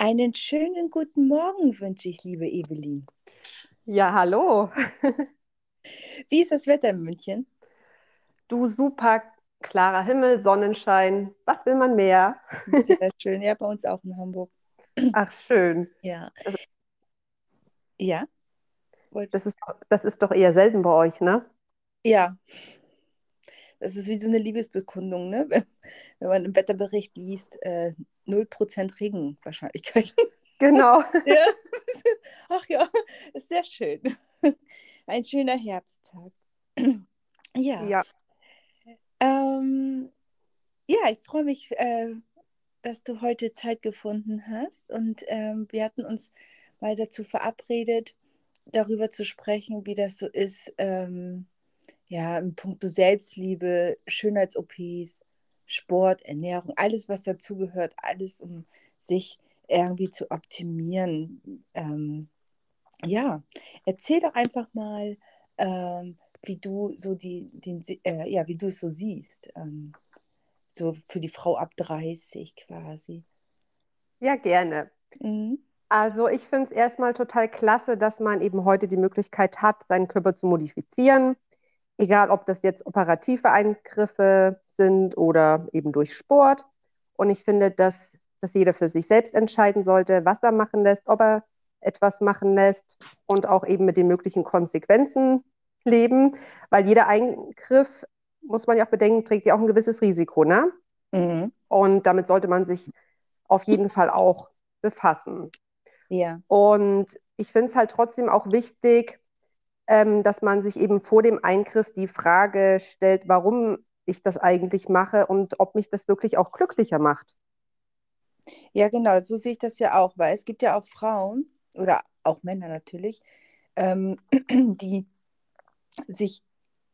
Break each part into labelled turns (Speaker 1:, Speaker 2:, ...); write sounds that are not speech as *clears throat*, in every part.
Speaker 1: Einen schönen guten Morgen wünsche ich, liebe Evelyn.
Speaker 2: Ja, hallo. *laughs*
Speaker 1: Wie ist das Wetter in München?
Speaker 2: Du super klarer Himmel, Sonnenschein. Was will man mehr?
Speaker 1: Sehr *laughs* schön. Ja, bei uns auch in Hamburg.
Speaker 2: Ach, schön.
Speaker 1: Ja.
Speaker 2: Also,
Speaker 1: Ja?
Speaker 2: das ist, das ist doch eher selten bei euch, ne?
Speaker 1: Ja. Das ist wie so eine Liebesbekundung, ne? *laughs* Wenn, wenn man im Wetterbericht liest, äh, 0% Regenwahrscheinlichkeit.
Speaker 2: Genau. *laughs*
Speaker 1: Ja. *laughs* Ach ja, ist sehr schön. Ein schöner Herbsttag. Ja.
Speaker 2: Ja,
Speaker 1: Ähm, ja, ich freue mich, äh, dass du heute Zeit gefunden hast. Und ähm, wir hatten uns mal dazu verabredet, darüber zu sprechen, wie das so ist, ähm, ja, in puncto Selbstliebe, Schönheits-OPs, Sport, Ernährung, alles, was dazugehört, alles, um sich irgendwie zu optimieren. Ähm, ja, erzähl doch einfach mal, ähm, wie du so die, den, äh, ja, wie du es so siehst. Ähm, so für die Frau ab 30 quasi.
Speaker 2: ja, gerne.
Speaker 1: Mhm.
Speaker 2: Also ich finde es erstmal total klasse, dass man eben heute die Möglichkeit hat, seinen Körper zu modifizieren. Egal, ob das jetzt operative Eingriffe sind oder eben durch Sport. Und ich finde, dass, dass jeder für sich selbst entscheiden sollte, was er machen lässt, ob er etwas machen lässt und auch eben mit den möglichen Konsequenzen leben. Weil jeder Eingriff, muss man ja auch bedenken, trägt ja auch ein gewisses Risiko, ne?
Speaker 1: Mhm.
Speaker 2: Und damit sollte man sich auf jeden Fall auch befassen.
Speaker 1: Ja,
Speaker 2: Und ich finde es halt trotzdem auch wichtig, ähm, dass man sich eben vor dem Eingriff die Frage stellt, warum ich das eigentlich mache und ob mich das wirklich auch glücklicher macht.
Speaker 1: ja, genau, so sehe ich das ja auch, weil es gibt ja auch Frauen oder auch Männer natürlich, ähm, *clears throat* die sich,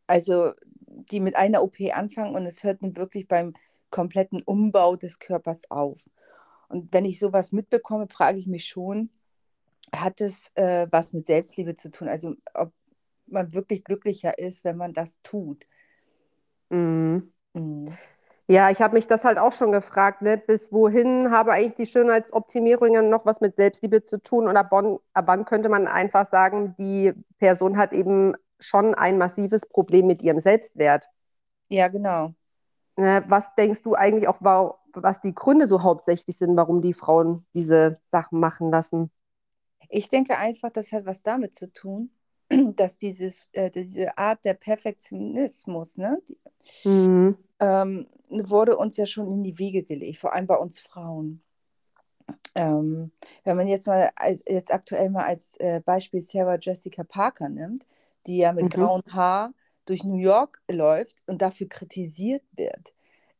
Speaker 1: also die mit einer OP anfangen und es hört dann wirklich beim kompletten Umbau des Körpers auf. Und wenn ich sowas mitbekomme, frage ich mich schon, hat es äh, was mit Selbstliebe zu tun? Also ob man wirklich glücklicher ist, wenn man das tut.
Speaker 2: Mhm.
Speaker 1: Mhm.
Speaker 2: Ja, ich habe mich das halt auch schon gefragt, ne? Bis wohin habe eigentlich die Schönheitsoptimierungen noch was mit Selbstliebe zu tun? Und ab wann, könnte man einfach sagen, die Person hat eben schon ein massives Problem mit ihrem Selbstwert?
Speaker 1: Ja, genau.
Speaker 2: Ne? Was denkst du eigentlich auch, wa- was die Gründe so hauptsächlich sind, warum die Frauen diese Sachen machen lassen?
Speaker 1: Ich denke einfach, das hat was damit zu tun, *clears throat* dass dieses, äh, diese Art der Perfektionismus, ne, die,
Speaker 2: Mhm.
Speaker 1: ähm, wurde uns ja schon in die Wiege gelegt, vor allem bei uns Frauen. Ähm, wenn man jetzt mal als, jetzt aktuell mal als äh, Beispiel Sarah Jessica Parker nimmt, die ja mit
Speaker 2: Mhm.
Speaker 1: grauem Haar durch New York läuft und dafür kritisiert wird,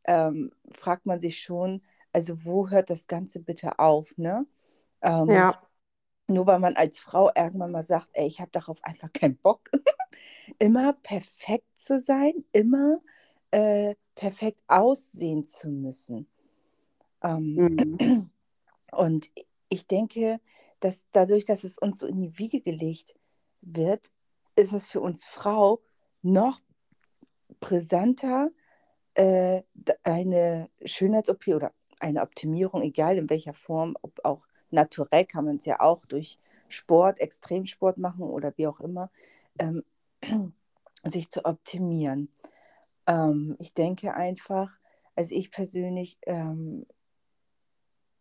Speaker 1: ähm, fragt man sich schon, also wo hört das Ganze bitte auf, ne? Ähm,
Speaker 2: Ja,
Speaker 1: nur weil man als Frau irgendwann mal sagt, ey, ich habe darauf einfach keinen Bock, *laughs* immer perfekt zu sein, immer äh, perfekt aussehen zu müssen. Ähm,
Speaker 2: Mhm. *clears throat*
Speaker 1: und ich denke, dass dadurch, dass es uns so in die Wiege gelegt wird, ist es für uns Frau noch brisanter, äh, eine Schönheits-OP oder eine Optimierung, egal in welcher Form, ob auch naturell kann man es ja auch durch Sport, Extremsport machen oder wie auch immer, ähm, *clears throat* sich zu optimieren. Ähm, ich denke einfach, also ich persönlich ähm,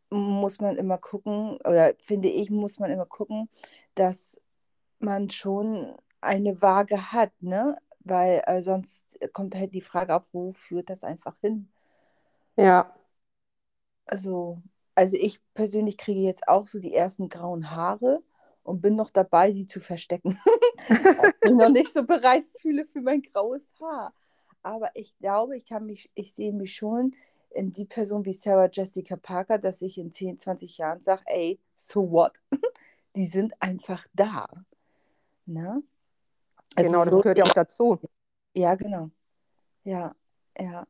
Speaker 1: muss man immer gucken, oder finde ich, muss man immer gucken, dass man schon eine Waage hat, ne? Weil äh, sonst kommt halt die Frage auf, wo führt das einfach hin?
Speaker 2: ja.
Speaker 1: Also, also ich persönlich kriege jetzt auch so die ersten grauen Haare und bin noch dabei, die zu verstecken. *laughs* Ich mich noch nicht so bereit fühle für mein graues Haar. Aber ich glaube, ich kann mich, ich sehe mich schon in die Person wie Sarah Jessica Parker, dass ich in 10, 20 Jahren sage, ey, so what? *laughs* Die sind einfach da. Ne? Also
Speaker 2: Genau, das
Speaker 1: so,
Speaker 2: gehört ja auch dazu.
Speaker 1: ja, genau. Ja, ja,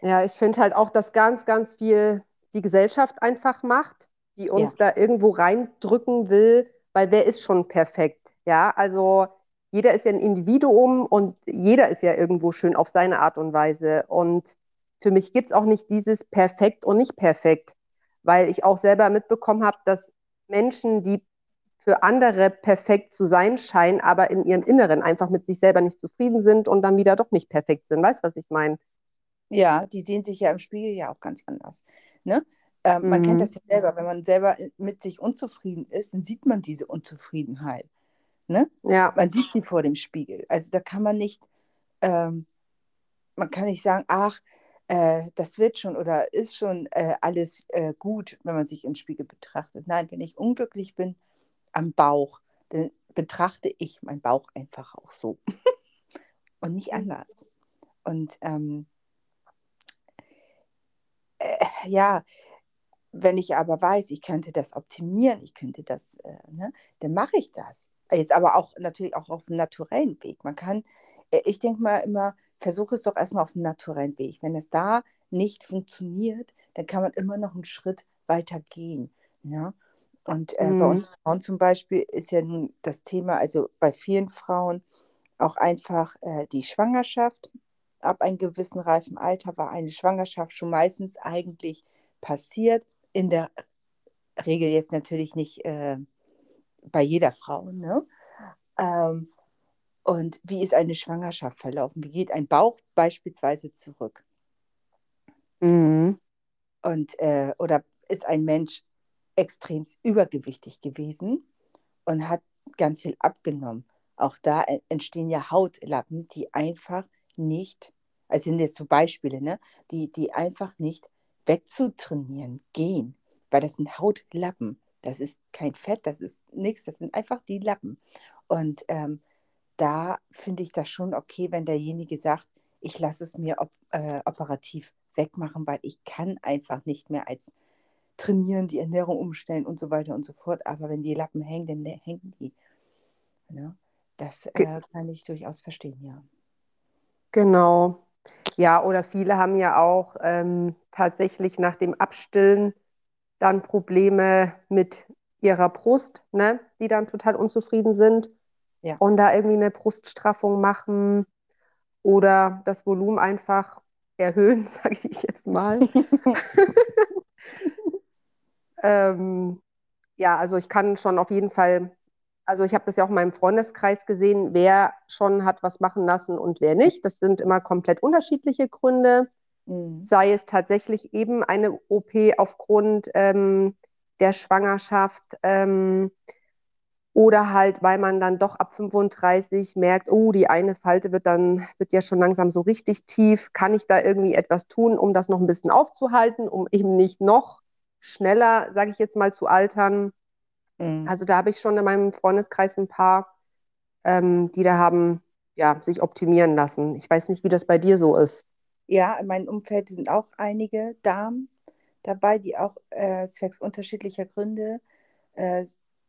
Speaker 2: Ja, ich finde halt auch, dass ganz, ganz viel die Gesellschaft einfach macht, die
Speaker 1: ja,
Speaker 2: uns da irgendwo reindrücken will, weil wer ist schon perfekt? Ja, also jeder ist ja ein Individuum und jeder ist ja irgendwo schön auf seine Art und Weise. Und für mich gibt es auch nicht dieses perfekt und nicht perfekt, weil ich auch selber mitbekommen habe, dass Menschen, die für andere perfekt zu sein scheinen, aber in ihrem Inneren einfach mit sich selber nicht zufrieden sind und dann wieder doch nicht perfekt sind. Weißt du, was ich meine?
Speaker 1: Ja, die sehen sich ja im Spiegel ja auch ganz anders. Ne? Ähm, mhm. Man kennt mhm. das ja selber, wenn man selber mit sich unzufrieden ist, dann sieht man diese Unzufriedenheit. Ne? Ja. Man sieht sie vor dem Spiegel. Also da kann man nicht, ähm, man kann nicht sagen, ach, äh, das wird schon oder ist schon äh, alles äh, gut, wenn man sich im Spiegel betrachtet. Nein, wenn ich unglücklich bin am Bauch, dann betrachte ich meinen Bauch einfach auch so *laughs* und nicht anders. Und ähm, äh, ja, wenn ich aber weiß, ich könnte das optimieren, ich könnte das, äh, ne, dann mache ich das. Jetzt aber auch natürlich auch auf dem naturellen Weg. Man kann, äh, ich denke mal immer, versuche es doch erstmal auf dem naturellen Weg. Wenn es da nicht funktioniert, dann kann man immer noch einen Schritt weiter gehen. Ja? Und äh, mhm. bei uns Frauen zum Beispiel ist ja nun das Thema, also bei vielen Frauen auch einfach äh, die Schwangerschaft. Ab einem gewissen reifen Alter war eine Schwangerschaft schon meistens eigentlich passiert. In der Regel jetzt natürlich nicht äh, bei jeder Frau. Ne? Ähm, und wie ist eine Schwangerschaft verlaufen? Wie geht ein Bauch beispielsweise zurück? Mhm. Und, äh, oder ist ein Mensch extrem übergewichtig gewesen und hat ganz viel abgenommen? Auch da entstehen ja Hautlappen, die einfach nicht, also sind jetzt so Beispiele, ne, die, die einfach nicht wegzutrainieren gehen, weil das sind Hautlappen. Das ist kein Fett, das ist nichts, das sind einfach die Lappen. Und ähm, da finde ich das schon okay, wenn derjenige sagt, ich lasse es mir op äh, operativ wegmachen, weil ich kann einfach nicht mehr als trainieren, die Ernährung umstellen und so weiter und so fort. Aber wenn die Lappen hängen, dann hängen die. Ja, ne? das äh, kann ich durchaus verstehen, ja.
Speaker 2: Genau. Ja, oder viele haben ja auch ähm, tatsächlich nach dem Abstillen dann Probleme mit ihrer Brust, ne, die dann total unzufrieden sind ja. und da irgendwie eine Bruststraffung machen oder das Volumen einfach erhöhen, *laughs* sage ich jetzt mal. *laughs* *laughs* ähm, ja, also ich kann schon auf jeden Fall, also ich habe das ja auch in meinem Freundeskreis gesehen, wer schon hat was machen lassen und wer nicht. Das sind immer komplett unterschiedliche Gründe. Mhm. Sei es tatsächlich eben eine OP aufgrund ähm, der Schwangerschaft ähm, oder halt, weil man dann doch ab 35 merkt, oh, die eine Falte wird dann, wird ja schon langsam so richtig tief. Kann ich da irgendwie etwas tun, um das noch ein bisschen aufzuhalten, um eben nicht noch schneller, sage ich jetzt mal, zu altern? Mhm. Also da habe ich schon in meinem Freundeskreis ein paar, ähm, die da haben, ja, sich optimieren lassen. Ich weiß nicht, wie das bei dir so ist.
Speaker 1: Ja, in meinem Umfeld sind auch einige Damen dabei, die auch äh, zwecks unterschiedlicher Gründe äh,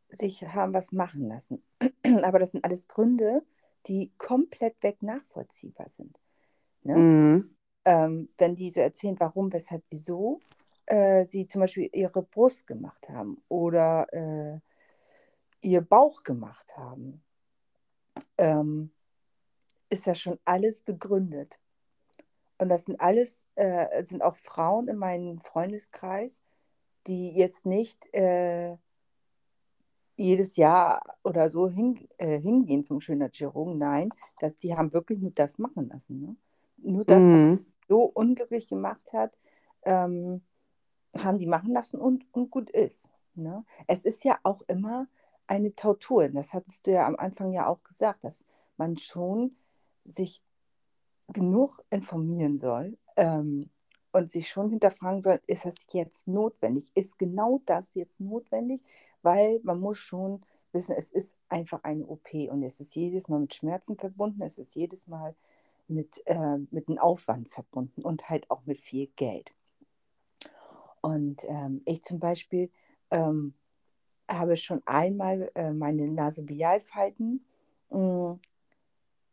Speaker 1: sich haben was machen lassen. *clears throat* Aber das sind alles Gründe, die komplett weg nachvollziehbar sind. Ne? Mhm. Ähm, wenn die so erzählen, warum, weshalb, wieso äh, sie zum Beispiel ihre Brust gemacht haben oder äh, ihr Bauch gemacht haben, ähm, ist das schon alles begründet. Und das sind alles, äh, sind auch Frauen in meinem Freundeskreis, die jetzt nicht äh, jedes Jahr oder so hin, äh, hingehen zum Schönheitschirurgen. Nein, das, die haben wirklich nur das machen lassen. Ne? Nur das, mhm. was so unglücklich gemacht hat, ähm, haben die machen lassen und, und gut ist. Ne? Es ist ja auch immer eine Tautur. Das hattest du ja am Anfang ja auch gesagt, dass man schon sich genug informieren soll ähm, und sich schon hinterfragen soll, ist das jetzt notwendig? Ist genau das jetzt notwendig? Weil man muss schon wissen, es ist einfach eine OP und es ist jedes Mal mit Schmerzen verbunden, es ist jedes Mal mit, äh, mit einem Aufwand verbunden und halt auch mit viel Geld. Und ähm, ich zum Beispiel ähm, habe schon einmal äh, meine Nasobialfalten mh,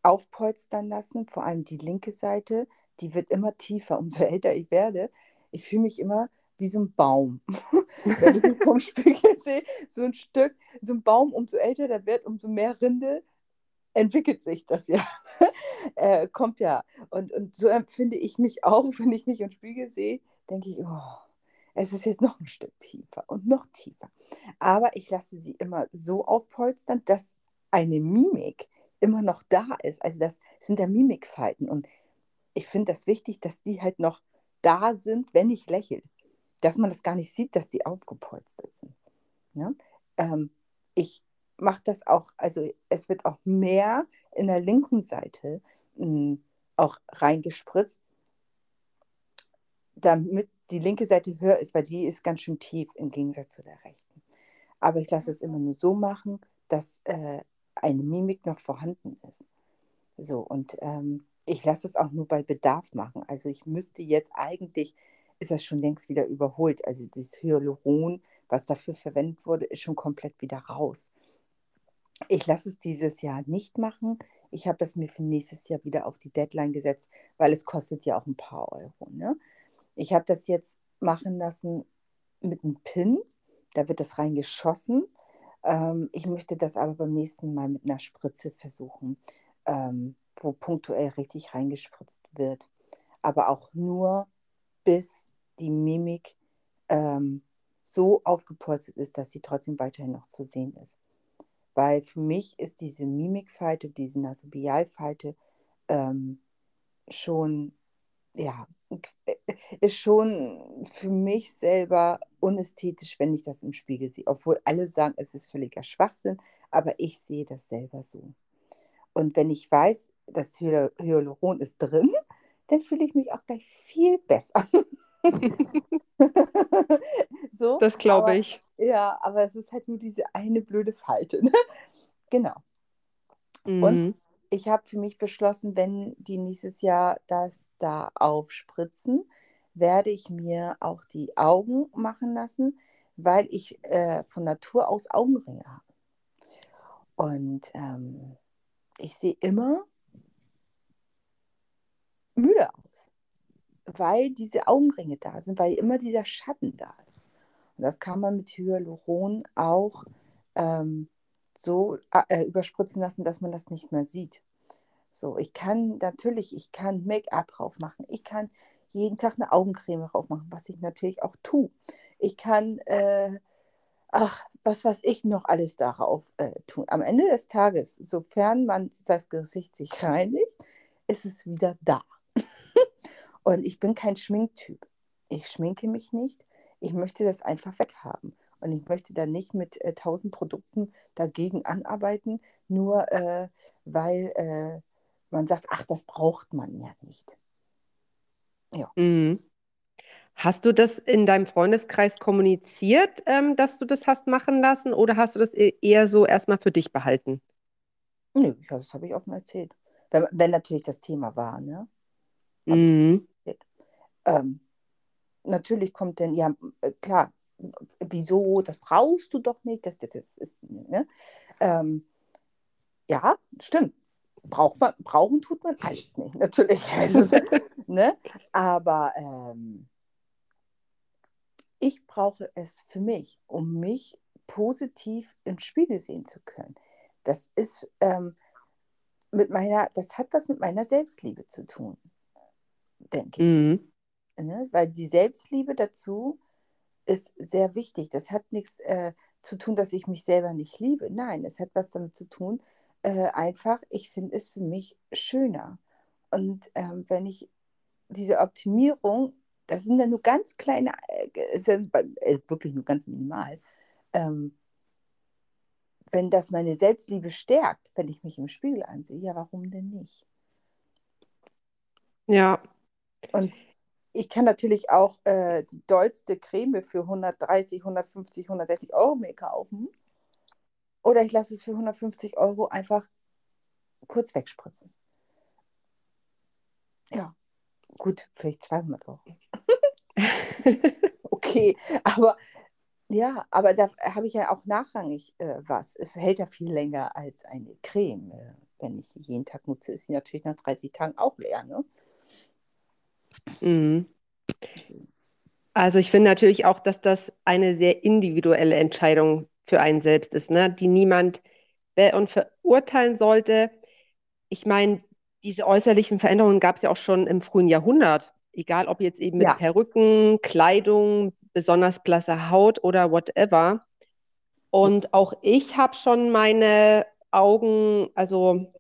Speaker 1: aufpolstern lassen, vor allem die linke Seite, die wird immer tiefer, umso *laughs* älter ich werde. Ich fühle mich immer wie so ein Baum. *laughs* Wenn ich mich vom *laughs* Spiegel sehe, so ein Stück, so ein Baum, umso älter der wird, umso mehr Rinde entwickelt sich das ja. äh, kommt ja. Und, und so empfinde ich mich auch, wenn ich mich im Spiegel sehe, denke ich, oh, es ist jetzt noch ein Stück tiefer und noch tiefer. Aber ich lasse sie immer so aufpolstern, dass eine Mimik immer noch da ist. Also das sind ja Mimikfalten. Und ich finde das wichtig, dass die halt noch da sind, wenn ich lächle. Dass man das gar nicht sieht, dass sie aufgepolstert sind. Ja? Ähm, ich mache das auch, also es wird auch mehr in der linken Seite hm, auch reingespritzt, damit die linke Seite höher ist, weil die ist ganz schön tief im Gegensatz zu der rechten. Aber ich lasse es immer nur so machen, dass äh, eine Mimik noch vorhanden ist. So, und ähm, ich lasse es auch nur bei Bedarf machen. Also ich müsste jetzt eigentlich, ist das schon längst wieder überholt. Also das Hyaluron, was dafür verwendet wurde, ist schon komplett wieder raus. Ich lasse es dieses Jahr nicht machen. Ich habe das mir für nächstes Jahr wieder auf die Deadline gesetzt, weil es kostet ja auch ein paar Euro. Ne? Ich habe das jetzt machen lassen mit einem Pin. Da wird das reingeschossen. Ähm, ich möchte das aber beim nächsten Mal mit einer Spritze versuchen, ähm, wo punktuell richtig reingespritzt wird. Aber auch nur, bis die Mimik ähm, so aufgepolstert ist, dass sie trotzdem weiterhin noch zu sehen ist. Weil für mich ist diese Mimikfalte, diese Nasobialfalte ähm, schon ja, ist schon für mich selber unästhetisch, wenn ich das im Spiegel sehe. Obwohl alle sagen, es ist völliger Schwachsinn, aber ich sehe das selber so. Und wenn ich weiß, das Hyaluron ist drin, dann fühle ich mich auch gleich viel besser. *laughs*
Speaker 2: so, das glaube ich.
Speaker 1: Ja, aber es ist halt nur diese eine blöde Falte. Ne? genau. Mhm. Und ich habe für mich beschlossen, wenn die nächstes Jahr das da aufspritzen, werde ich mir auch die Augen machen lassen, weil ich äh, von Natur aus Augenringe habe. Und ähm, ich sehe immer müde aus, weil diese Augenringe da sind, weil immer dieser Schatten da ist. Und das kann man mit Hyaluron auch ähm, so äh, überspritzen lassen, dass man das nicht mehr sieht. So, ich kann natürlich, ich kann Make-up drauf machen. Ich kann jeden Tag eine Augencreme drauf machen, was ich natürlich auch tue. Ich kann, äh, ach, was weiß ich noch alles darauf äh, tun. Am Ende des Tages, sofern man das Gesicht sich reinigt, ist es wieder da. *laughs* Und ich bin kein Schminktyp. Ich schminke mich nicht. Ich möchte das einfach weghaben. Und ich möchte da nicht mit äh, tausend Produkten dagegen anarbeiten, nur äh, weil äh, man sagt, ach, das braucht man ja nicht.
Speaker 2: Ja. Mhm. Hast du das in deinem Freundeskreis kommuniziert, ähm, dass du das hast machen lassen, oder hast du das e-, eher so erstmal für dich behalten?
Speaker 1: Nö, ja, das habe ich offen erzählt. Wenn, wenn, natürlich das Thema war, ne?
Speaker 2: Mhm.
Speaker 1: Ähm, natürlich kommt dann, ja, äh, klar, wieso, das brauchst du doch nicht, das, das ist, ne? Ähm, ja, stimmt. Braucht man, brauchen tut man alles nicht, *laughs* natürlich. Also, ne? Aber ähm, ich brauche es für mich, um mich positiv im Spiegel sehen zu können. Das ist ähm, mit meiner, das hat was mit meiner Selbstliebe zu tun, denke mhm. ich. Ne? Weil die Selbstliebe dazu ist sehr wichtig. Das hat nichts äh, zu tun, dass ich mich selber nicht liebe. Nein, es hat was damit zu tun, äh, einfach, ich finde es für mich schöner. Und ähm, wenn ich diese Optimierung, das sind dann nur ganz kleine, äh, sind, äh, wirklich nur ganz minimal, ähm, wenn das meine Selbstliebe stärkt, wenn ich mich im Spiegel ansehe, ja, warum denn nicht?
Speaker 2: Ja.
Speaker 1: Und ich kann natürlich auch äh, die dollste Creme für 130, 150, 160 Euro mehr kaufen. Oder ich lasse es für 150 Euro einfach kurz wegspritzen. Ja, gut, vielleicht 200 Euro. *laughs* okay, aber ja, aber da habe ich ja auch nachrangig äh, was. Es hält ja viel länger als eine Creme. Äh, wenn ich jeden Tag nutze, ist sie natürlich nach 30 Tagen auch leer. Ne?
Speaker 2: Mhm. Also ich finde natürlich auch, dass das eine sehr individuelle Entscheidung für einen selbst ist, ne? die niemand und verurteilen sollte. Ich meine, diese äußerlichen Veränderungen gab es ja auch schon im frühen Jahrhundert, egal ob jetzt eben mit ja. Perücken, Kleidung, besonders blasse Haut oder whatever. Und auch ich habe schon meine Augen, also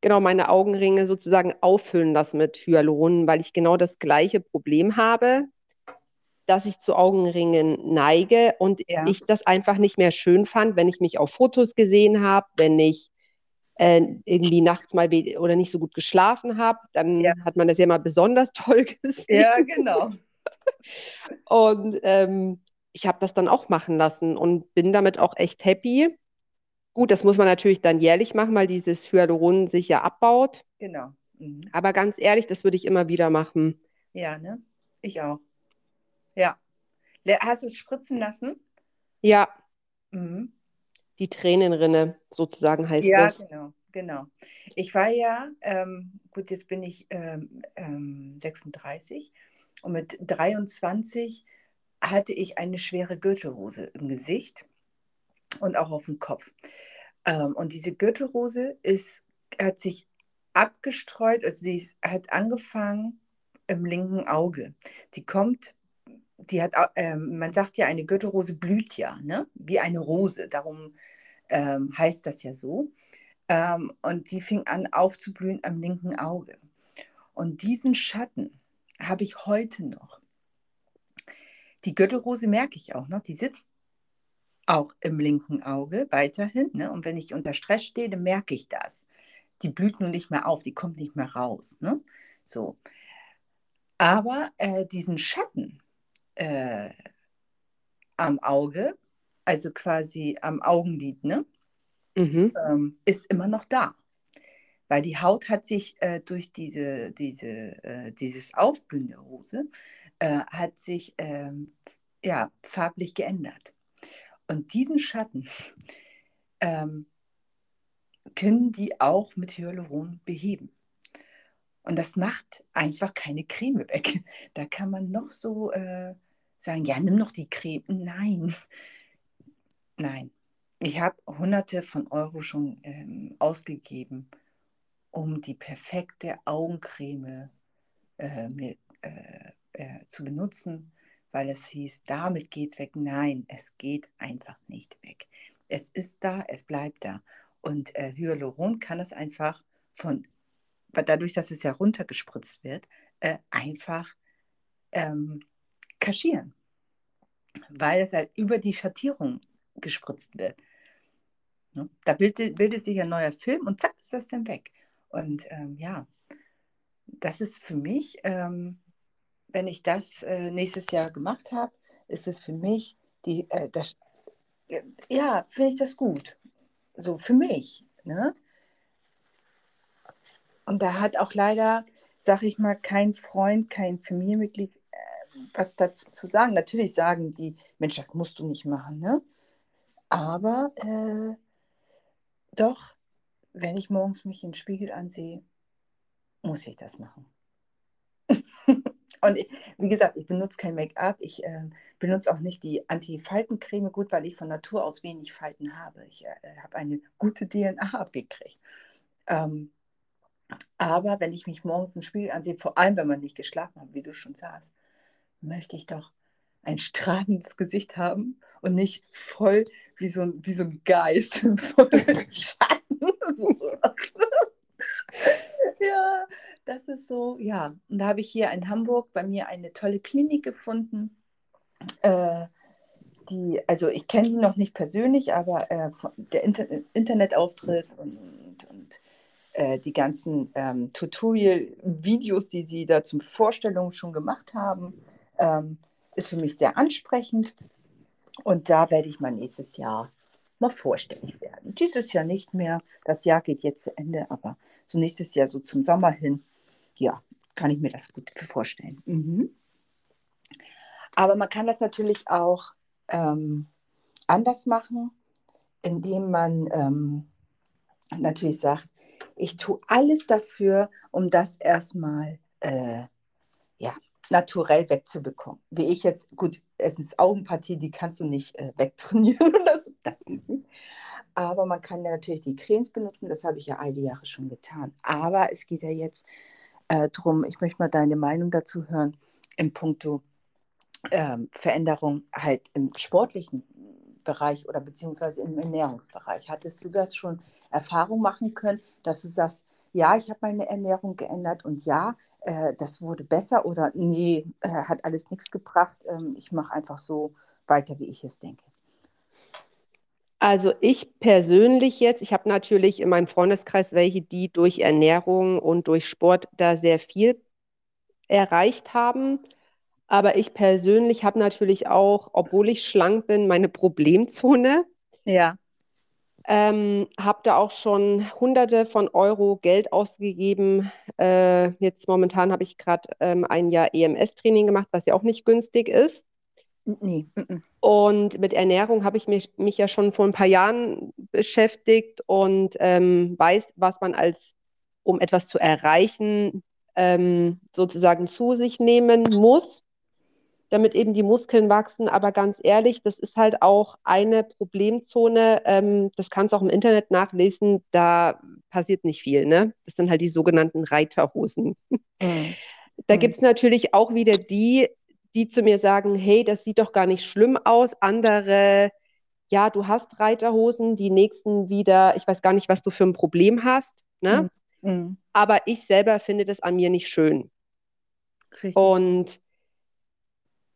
Speaker 2: genau meine Augenringe sozusagen auffüllen lassen mit Hyaluron, weil ich genau das gleiche Problem habe, dass ich zu Augenringen neige und ja. ich das einfach nicht mehr schön fand, wenn ich mich auf Fotos gesehen habe, wenn ich äh, irgendwie nachts mal oder nicht so gut geschlafen habe, dann ja. hat man das ja mal besonders *laughs* toll gesehen.
Speaker 1: Ja, genau.
Speaker 2: und ähm, ich habe das dann auch machen lassen und bin damit auch echt happy. Gut, das muss man natürlich dann jährlich machen, weil dieses Hyaluron sich ja abbaut.
Speaker 1: Genau. Mhm.
Speaker 2: Aber ganz ehrlich, das würde ich immer wieder machen.
Speaker 1: Ja, ne? Ich auch. Ja. Hast du es spritzen lassen?
Speaker 2: Ja. Mhm. Die Tränenrinne sozusagen heißt
Speaker 1: ja,
Speaker 2: das.
Speaker 1: Ja, genau. Genau. Ich war ja, ähm, gut, jetzt bin ich ähm, ähm, 36 und mit 23 hatte ich eine schwere Gürtelrose im Gesicht und auch auf dem Kopf. Ähm, und diese Gürtelrose ist, hat sich abgestreut, also die hat angefangen im linken Auge. Die kommt, die hat, äh, man sagt ja, eine Gürtelrose blüht ja, ne? wie eine Rose, darum ähm, heißt das ja so. Ähm, und die fing an aufzublühen am linken Auge. Und diesen Schatten habe ich heute noch. Die Gürtelrose merke ich auch noch, die sitzt auch im linken Auge weiterhin. Ne? Und wenn ich unter Stress stehe, dann merke ich das. Die blüht nun nicht mehr auf, die kommt nicht mehr raus. Ne? So. Aber äh, diesen Schatten äh, am Auge, also quasi am Augenlid, ne? Mhm. Ähm, ist immer noch da. Weil die Haut hat sich äh, durch diese, diese, äh, dieses Aufblühen der Hose, äh, hat sich ähm, ja, farblich geändert. Und diesen Schatten *laughs* ähm, können die auch mit Hyaluron beheben. Und das macht einfach keine Creme weg. *laughs* Da kann man noch so äh, sagen, ja, nimm noch die Creme. Nein, *laughs* nein. Ich habe hunderte von Euro schon ähm, ausgegeben, um die perfekte Augencreme äh, mit, äh, äh, zu benutzen weil es hieß, damit geht es weg. Nein, es geht einfach nicht weg. Es ist da, es bleibt da. Und äh, Hyaluron kann es einfach von, dadurch, dass es ja runtergespritzt wird, äh, einfach ähm, kaschieren. Weil es halt über die Schattierung gespritzt wird. Ne? Da bildet, bildet, sich ein neuer Film und zack ist das dann weg. Und ähm, ja, das ist für mich ähm, wenn ich das äh, nächstes Jahr gemacht habe, ist es für mich die, äh, das, ja, finde ich das gut. So für mich. Ne? Und da hat auch leider, sag ich mal, kein Freund, kein Familienmitglied äh, was dazu zu sagen. Natürlich sagen die, Mensch, das musst du nicht machen. Ne? Aber äh, doch, wenn ich morgens mich in den Spiegel ansehe, muss ich das machen. *laughs* Und ich, wie gesagt, ich benutze kein Make-up. Ich äh, benutze auch nicht die Anti-Faltencreme gut, weil ich von Natur aus wenig Falten habe. Ich äh, habe eine gute DNA abgekriegt. Ähm, aber wenn ich mich morgens im Spiegel ansehe, vor allem wenn man nicht geschlafen hat, wie du schon sagst, möchte ich doch ein strahlendes Gesicht haben und nicht voll wie so, ein, wie so ein Geist, *laughs* voll *laughs* Schatten. *laughs* So. Das ist so, ja. Und da habe ich hier in Hamburg bei mir eine tolle Klinik gefunden. Äh, die, also ich kenne die noch nicht persönlich, aber äh, der Inter Internetauftritt und, und, und äh, die ganzen ähm, Tutorial-Videos, die sie da zum Vorstellungen schon gemacht haben, ähm, ist für mich sehr ansprechend. Und da werde ich mal nächstes Jahr mal vorstellig werden. Dieses Jahr nicht mehr. Das Jahr geht jetzt zu Ende, aber so nächstes Jahr, so zum Sommer hin, ja, kann ich mir das gut vorstellen. Mhm. Aber man kann das natürlich auch ähm, anders machen, indem man ähm, natürlich sagt, ich tue alles dafür, um das erstmal äh, ja, naturell wegzubekommen. Wie ich jetzt, gut, es ist Augenpartie, die kannst du nicht äh, wegtrainieren, *laughs* das, das geht nicht. Aber man kann ja natürlich die Cremes benutzen, das habe ich ja all die Jahre schon getan. Aber es geht ja jetzt äh, drum, ich möchte mal deine Meinung dazu hören, im Punkto ähm, Veränderung halt im sportlichen Bereich oder beziehungsweise im Ernährungsbereich. Hattest du das schon Erfahrung machen können, dass du sagst, ja, ich habe meine Ernährung geändert und ja, äh, das wurde besser oder nee, äh, hat alles nichts gebracht. Ähm, ich mache einfach so weiter, wie ich es denke.
Speaker 2: Also ich persönlich jetzt, ich habe natürlich in meinem Freundeskreis welche, die durch Ernährung und durch Sport da sehr viel erreicht haben. Aber ich persönlich habe natürlich auch, obwohl ich schlank bin, meine Problemzone.
Speaker 1: Ja.
Speaker 2: Ähm, habe da auch schon Hunderte von Euro Geld ausgegeben. Äh, jetzt momentan habe ich gerade ähm, ein Jahr EMS-Training gemacht, was ja auch nicht günstig ist.
Speaker 1: Nee.
Speaker 2: Und mit Ernährung habe ich mich, mich ja schon vor ein paar Jahren beschäftigt und ähm, weiß, was man als, um etwas zu erreichen, ähm, sozusagen zu sich nehmen muss damit eben die Muskeln wachsen. Aber ganz ehrlich, das ist halt auch eine Problemzone. Ähm, das kannst du auch im Internet nachlesen. Da passiert nicht viel. Ne? Das sind halt die sogenannten Reiterhosen. Mhm. Da gibt es natürlich auch wieder die, die zu mir sagen, hey, das sieht doch gar nicht schlimm aus. Andere, ja, du hast Reiterhosen, die nächsten wieder, ich weiß gar nicht, was du für ein Problem hast. Ne? Mhm. mhm. Aber ich selber finde das an mir nicht schön. Richtig. Und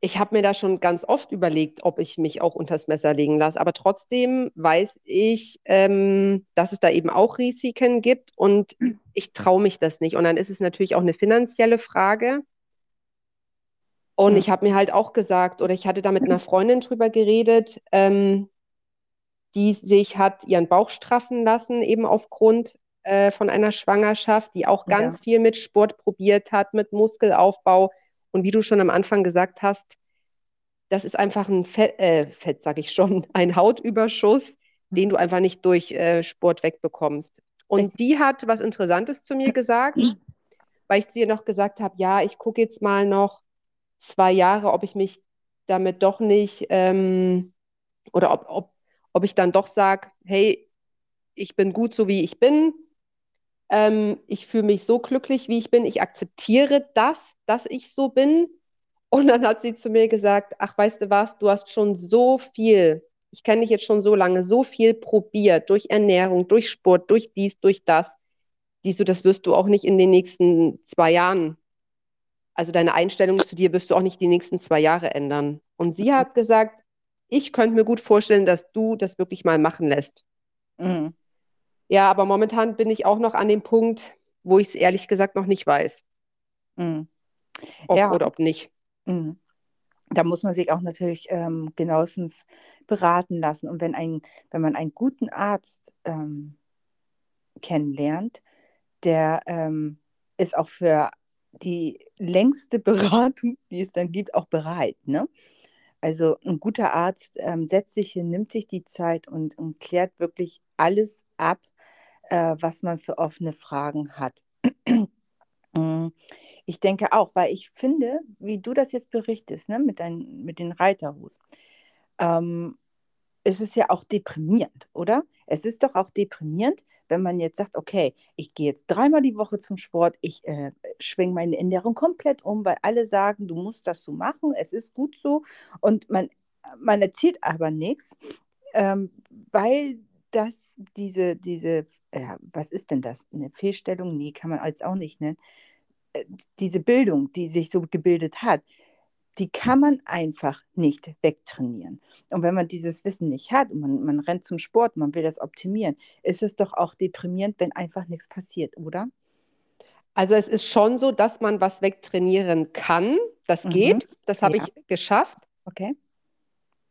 Speaker 2: ich habe mir da schon ganz oft überlegt, ob ich mich auch unters Messer legen lasse. Aber trotzdem weiß ich, ähm, dass es da eben auch Risiken gibt und ich traue mich das nicht. Und dann ist es natürlich auch eine finanzielle Frage. Und mhm. ich habe mir halt auch gesagt, oder ich hatte da mit einer Freundin drüber geredet, ähm, die sich hat ihren Bauch straffen lassen, eben aufgrund äh, von einer Schwangerschaft, die auch ganz ja. viel mit Sport probiert hat, mit Muskelaufbau und wie du schon am Anfang gesagt hast, das ist einfach ein Fett, äh, Fett sage ich schon, *laughs* ein Hautüberschuss, den du einfach nicht durch äh, Sport wegbekommst. Und Echt? die hat was Interessantes zu mir gesagt, weil ich zu ihr noch gesagt habe, ja, ich gucke jetzt mal noch zwei Jahre, ob ich mich damit doch nicht ähm, oder ob, ob, ob ich dann doch sage, hey, ich bin gut so, wie ich bin. Ähm, ich fühle mich so glücklich, wie ich bin. Ich akzeptiere das, dass ich so bin. Und dann hat sie zu mir gesagt, ach, weißt du was, du hast schon so viel, ich kenne dich jetzt schon so lange, so viel probiert, durch Ernährung, durch Sport, durch dies, durch das. Dies, das wirst du auch nicht in den nächsten zwei Jahren. Also deine Einstellung zu dir wirst du auch nicht die nächsten zwei Jahre ändern. Und sie hat gesagt, ich könnte mir gut vorstellen, dass du das wirklich mal machen lässt. Mhm. Ja, aber momentan bin ich auch noch an dem Punkt, wo ich es ehrlich gesagt noch nicht weiß. Mhm. Ob ja. oder ob nicht.
Speaker 1: Mhm. Da muss man sich auch natürlich ähm, genauestens beraten lassen. Und wenn, ein, wenn man einen guten Arzt ähm, kennenlernt, der ähm, ist auch für die längste *laughs* Beratung, die es dann gibt, auch bereit. Ne? Also ein guter Arzt ähm, setzt sich hin, nimmt sich die Zeit und, und klärt wirklich alles ab, äh, was man für offene Fragen hat. *clears throat* Mm, ich denke auch, weil ich finde, wie du das jetzt berichtest, ne, mit, dein, mit den Reiterhus, ähm, es ist ja auch deprimierend, oder? Es ist doch auch deprimierend, wenn man jetzt sagt, okay, ich gehe jetzt dreimal die Woche zum Sport, ich äh, schwinge meine Ernährung komplett um, weil alle sagen, du musst das so machen, es ist gut so und man, man erzielt aber nichts, ähm, weil dass diese, diese, ja, was ist denn das? Eine Fehlstellung? Nee, kann man als auch nicht nennen. Äh, diese Bildung, die sich so gebildet hat, die kann man einfach nicht wegtrainieren. Und wenn man dieses Wissen nicht hat und man, man rennt zum Sport, man will das optimieren, ist es doch auch deprimierend, wenn einfach nichts passiert, oder?
Speaker 2: Also es ist schon so, dass man was wegtrainieren kann. Das mhm. geht. Das habe ja. ich geschafft.
Speaker 1: Okay.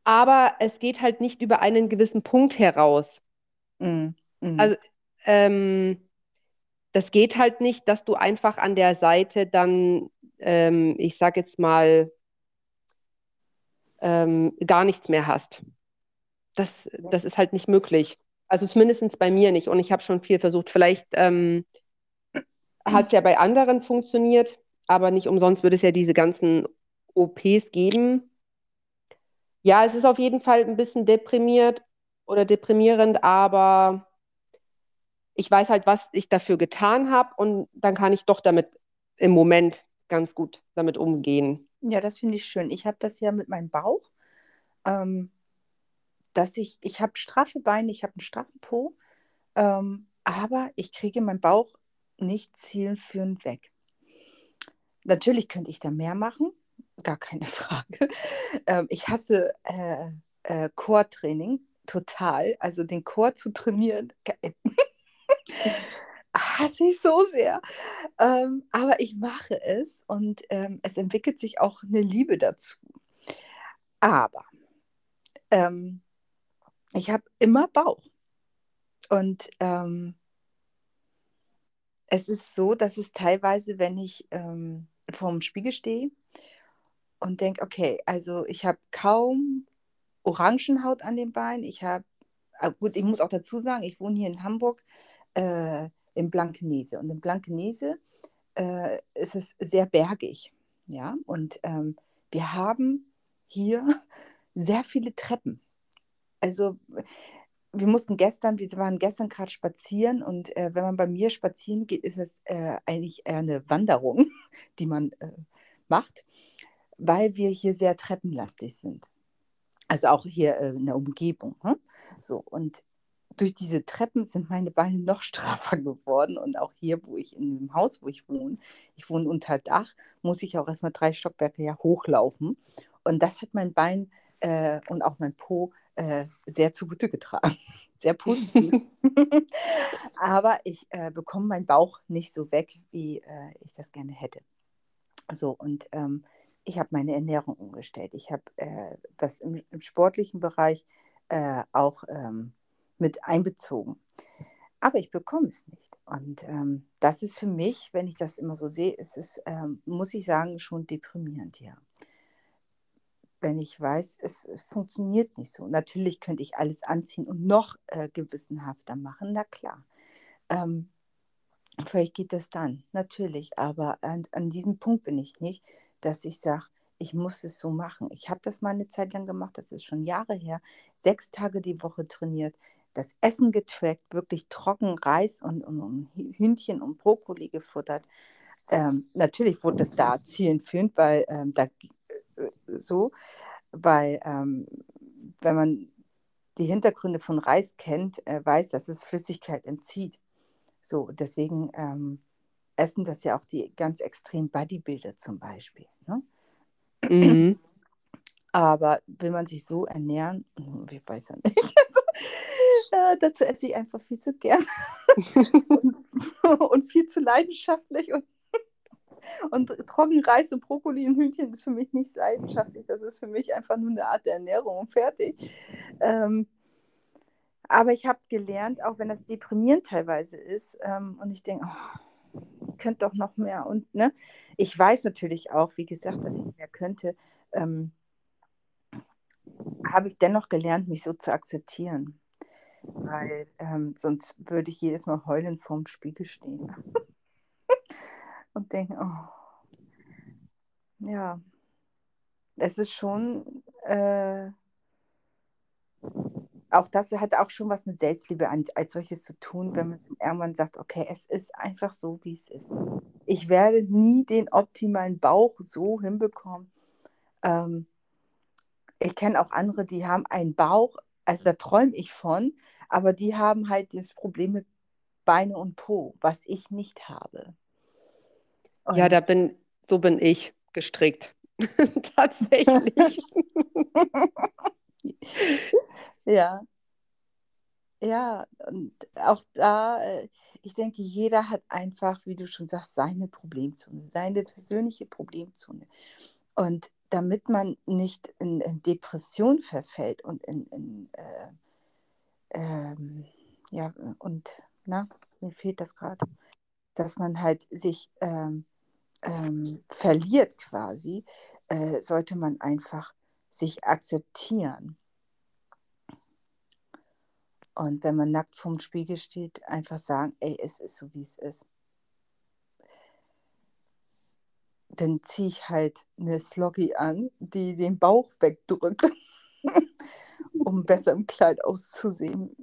Speaker 2: Aber es geht halt nicht über einen gewissen Punkt heraus. Mhm. Mhm. Also ähm, das geht halt nicht, dass du einfach an der Seite dann, ähm, ich sage jetzt mal, ähm, gar nichts mehr hast. Das, das ist halt nicht möglich. Also zumindest bei mir nicht. Und ich habe schon viel versucht. Vielleicht ähm, hat es ja bei anderen funktioniert, aber nicht umsonst würde es ja diese ganzen OPs geben. Ja, es ist auf jeden Fall ein bisschen deprimiert oder deprimierend, aber ich weiß halt, was ich dafür getan habe und dann kann ich doch damit im Moment ganz gut damit umgehen.
Speaker 1: Ja, das finde ich schön. Ich habe das ja mit meinem Bauch, ähm, dass ich, ich habe straffe Beine, ich habe einen straffen Po, ähm, aber ich kriege meinen Bauch nicht zielführend weg. Natürlich könnte ich da mehr machen, gar keine *laughs* Frage. Ähm, ich hasse äh, äh, Core-Training total. Also den Chor zu trainieren, *laughs* hasse ich so sehr. Ähm, aber ich mache es und ähm, es entwickelt sich auch eine Liebe dazu. Aber ähm, ich habe immer Bauch. Und ähm, es ist so, dass es teilweise, wenn ich ähm, vor dem Spiegel stehe und denke, okay, also ich habe kaum Orangenhaut an den Beinen. Ich habe, ah, gut, ich muss auch dazu sagen, ich wohne hier in Hamburg äh, in Blankenese. Und in Blankenese äh, ist es sehr bergig. Ja, und ähm, wir haben hier *laughs* sehr viele Treppen. Also wir mussten gestern, wir waren gestern gerade spazieren und äh, wenn man bei mir spazieren geht, ist es äh, eigentlich eine Wanderung, *laughs* die man äh, macht, weil wir hier sehr treppenlastig sind. Also auch hier äh, in der Umgebung. Hm? So, und durch diese Treppen sind meine Beine noch *laughs* straffer geworden. Und auch hier, wo ich in dem Haus, wo ich wohne, ich wohne unter Dach, muss ich auch erstmal drei Stockwerke ja hochlaufen. Und das hat mein Bein äh, und auch mein Po äh, sehr zugute getragen. *laughs* Sehr positiv. *laughs* Aber ich äh, bekomme meinen Bauch nicht so weg, wie äh, ich das gerne hätte. So, und ähm, ich habe meine Ernährung umgestellt. Ich habe äh, das im, im, sportlichen Bereich äh, auch ähm, mit einbezogen. Aber ich bekomme es nicht. Und ähm, das ist für mich, wenn ich das immer so sehe, ist es, ähm, muss ich sagen, schon deprimierend hier. Wenn ich weiß, es, es, funktioniert nicht so. Natürlich könnte ich alles anziehen und noch äh, gewissenhafter machen, na klar. Ähm, vielleicht geht das dann, natürlich. Aber an, an diesem Punkt bin ich nicht, dass ich sage, ich muss es so machen. Ich habe das mal eine Zeit lang gemacht, das ist schon Jahre her, sechs Tage die Woche trainiert, das Essen getrackt, wirklich trocken Reis und, und, und Hühnchen und Brokkoli gefuttert. Ähm, natürlich wurde das da zielführend, weil ähm, da äh, so, weil ähm, wenn man die Hintergründe von Reis kennt, äh, weiß, dass es Flüssigkeit entzieht. So, deswegen ähm, essen das ja auch die ganz extrem Bodybuilder zum Beispiel. Ne? Mhm. Aber will man sich so ernähren? Hm, ich weiß ja nicht. Äh, dazu esse ich einfach viel zu gern *laughs* und, und, viel zu leidenschaftlich und, und Trockenreis und Brokkoli und Hühnchen ist für mich nicht leidenschaftlich. Das ist für mich einfach nur eine Art der Ernährung und fertig. Ähm, aber ich habe gelernt, auch wenn das deprimierend teilweise ist, ähm, und ich denke, oh, könnt doch noch mehr. Und ne, ich weiß natürlich auch, wie gesagt, dass ich mehr könnte. Ähm, habe ich dennoch gelernt, mich so zu akzeptieren. Weil ähm, sonst würde ich jedes Mal heulend vorm Spiegel stehen. *laughs* und denken, oh, ja, es ist schon äh, auch das hat auch schon was mit Selbstliebe an, als solches zu tun, wenn man irgendwann sagt, okay, es ist einfach so, wie es ist. Ich werde nie den optimalen Bauch so hinbekommen. Ähm, ich kenne auch andere, die haben einen Bauch, also da träume ich von, aber die haben halt das Problem mit Beine und Po, was ich nicht habe.
Speaker 2: Und ja, da bin, so bin ich gestrickt. *laughs* Tatsächlich. *laughs*
Speaker 1: Ja. Ja, und auch da, äh, ich denke, jeder hat einfach, wie du schon sagst, seine Problemzone, seine persönliche Problemzone. Und damit man nicht in, in Depression verfällt und in, in äh, ähm, ja, und na, mir fehlt das gerade, dass man halt sich ähm, ähm, verliert quasi, äh, sollte man einfach sich akzeptieren. Und wenn man nackt vorm Spiegel steht, einfach sagen, ey, es ist so, wie es ist. Dann ziehe ich halt eine Sloggy an, die den Bauch wegdrückt, *laughs* um besser im Kleid auszusehen.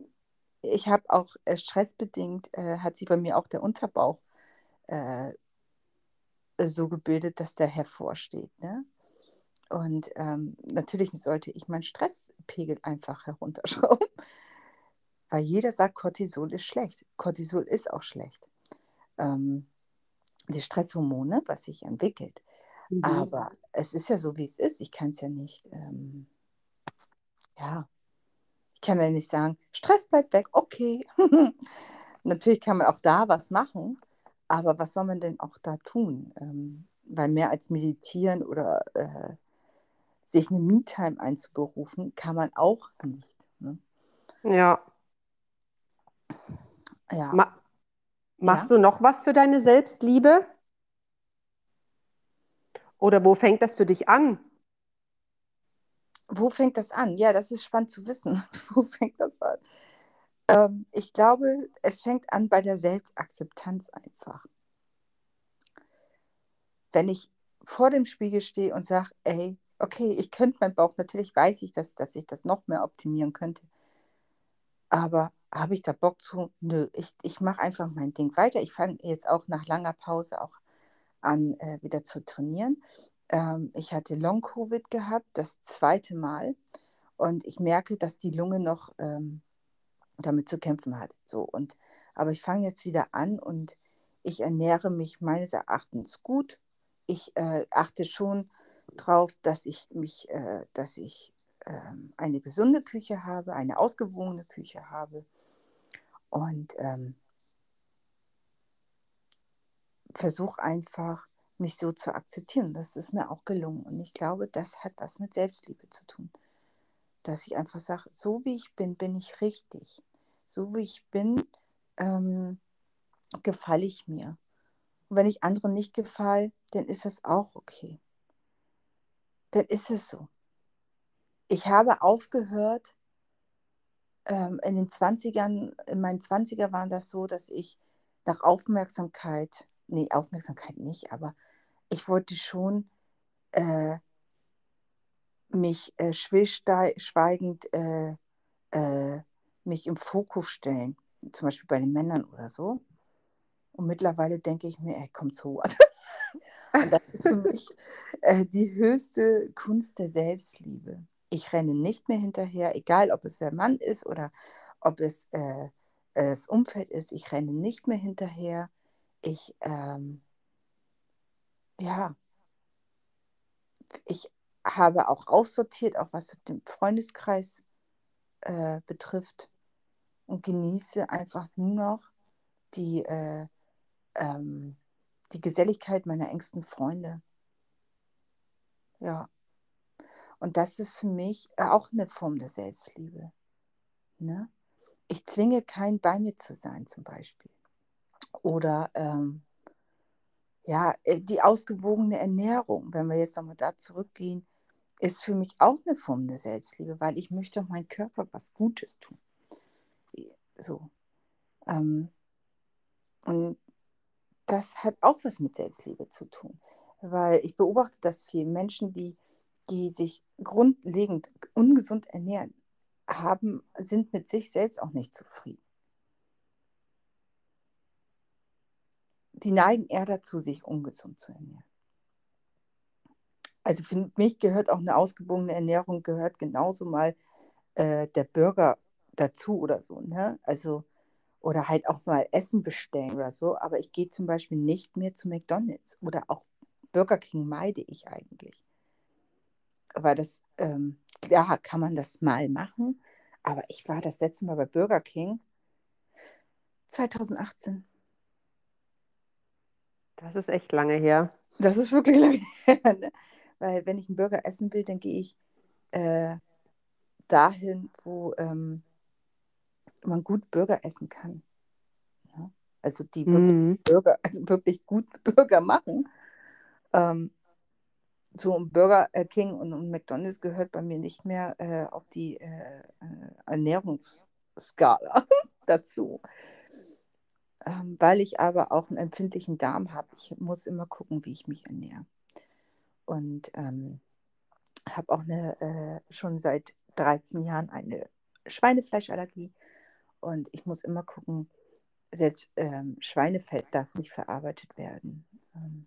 Speaker 1: Ich habe auch äh, stressbedingt, äh, hat sich bei mir auch der Unterbauch äh, so gebildet, dass der hervorsteht. Ne? Und ähm, natürlich sollte ich meinen Stresspegel einfach herunterschrauben, weil jeder sagt, Cortisol ist schlecht. Cortisol ist auch schlecht. Ähm, die Stresshormone, was sich entwickelt. Mhm. Aber es ist ja so, wie es ist. Ich kann es ja nicht, ähm, ja, ich kann ja nicht sagen, Stress bleibt weg, okay. *laughs* Natürlich kann man auch da was machen, aber was soll man denn auch da tun? Ähm, weil mehr als meditieren oder äh, sich eine Me-Time einzuberufen, kann man auch nicht. Ne?
Speaker 2: Ja. Ja. Ma machst ja? du noch was für deine Selbstliebe? Oder wo fängt das für dich an?
Speaker 1: Wo fängt das an? Ja, das ist spannend zu wissen. *laughs* wo fängt das an? Ähm, ich glaube, es fängt an bei der Selbstakzeptanz einfach. Wenn ich vor dem Spiegel stehe und sage, ey, okay, ich könnte meinen Bauch, natürlich weiß ich, dass, dass ich das noch mehr optimieren könnte. Aber habe ich da Bock zu? Nö, ich, ich mache einfach mein Ding weiter. Ich fange jetzt auch nach langer Pause auch an, äh, wieder zu trainieren. Ähm, ich hatte Long-Covid gehabt, das zweite Mal. Und ich merke, dass die Lunge noch ähm, damit zu kämpfen hat. So, und, aber ich fange jetzt wieder an und ich ernähre mich meines Erachtens gut. Ich äh, achte schon darauf, dass ich mich, äh, dass ich äh, eine gesunde Küche habe, eine ausgewogene Küche habe und ähm, versuche einfach, mich so zu akzeptieren. Das ist mir auch gelungen. Und ich glaube, das hat was mit Selbstliebe zu tun. Dass ich einfach sage, so wie ich bin, bin ich richtig so wie ich bin, ähm, gefalle ich mir. Und wenn ich anderen nicht gefalle, dann ist das auch okay. Dann ist es so. Ich habe aufgehört, ähm, in den 20ern, in meinen 20er waren das so, dass ich nach Aufmerksamkeit, nee, Aufmerksamkeit nicht, aber ich wollte schon äh, mich äh, schweigend äh, äh, mich im Fokus stellen, zum Beispiel bei den Männern oder so. Und mittlerweile denke ich mir, ey, komm zu. *laughs* Und das ist für mich äh, die höchste Kunst der Selbstliebe. Ich renne nicht mehr hinterher, egal ob es der Mann ist oder ob es äh, das Umfeld ist. Ich renne nicht mehr hinterher. Ich, ähm, ja, ich habe auch aussortiert, auch was den Freundeskreis äh, betrifft und genieße einfach nur noch die, äh, ähm, die Geselligkeit meiner engsten Freunde. Ja. Und das ist für mich auch eine Form der Selbstliebe. Ne? Ich zwinge keinen bei mir zu sein, zum Beispiel. Oder ähm, ja, äh, die ausgewogene Ernährung, wenn wir jetzt nochmal da zurückgehen, ist für mich auch eine Form der Selbstliebe, weil ich möchte meinem Körper was Gutes tun. So. Ähm, und das hat auch was mit Selbstliebe zu tun, weil ich beobachte, dass viele Menschen, die, die sich grundlegend ungesund ernähren, haben, sind mit sich selbst auch nicht zufrieden. Die neigen eher dazu, sich ungesund zu ernähren also für mich gehört auch eine ausgewogene Ernährung, gehört genauso mal äh, der Burger dazu oder so. Ne? Also, oder halt auch mal Essen bestellen oder so. Aber ich gehe zum Beispiel nicht mehr zu McDonalds oder auch Burger King meide ich eigentlich. Weil das, ähm, klar kann man das mal machen, aber ich war das letzte Mal bei Burger King 2018.
Speaker 2: Das ist echt lange her.
Speaker 1: Das ist wirklich *laughs* lange her. Ne? Weil wenn ich einen Burger essen will, dann gehe ich äh, dahin, wo ähm, man gut Burger essen kann. Ja? Also die wirklich mhm. Burger, *laughs* also wirklich gut Burger machen. Ähm, so Burger äh, King und, und, McDonald's gehört bei mir nicht mehr äh, auf die äh, äh Ernährungsskala *laughs* dazu. Ähm, weil ich aber auch einen empfindlichen Darm habe. Ich muss immer gucken, wie ich mich ernähre und ähm, habe auch eine, äh, schon seit 13 Jahren eine Schweinefleischallergie und ich muss immer gucken, selbst ähm, Schweinefett darf nicht verarbeitet werden. Ähm,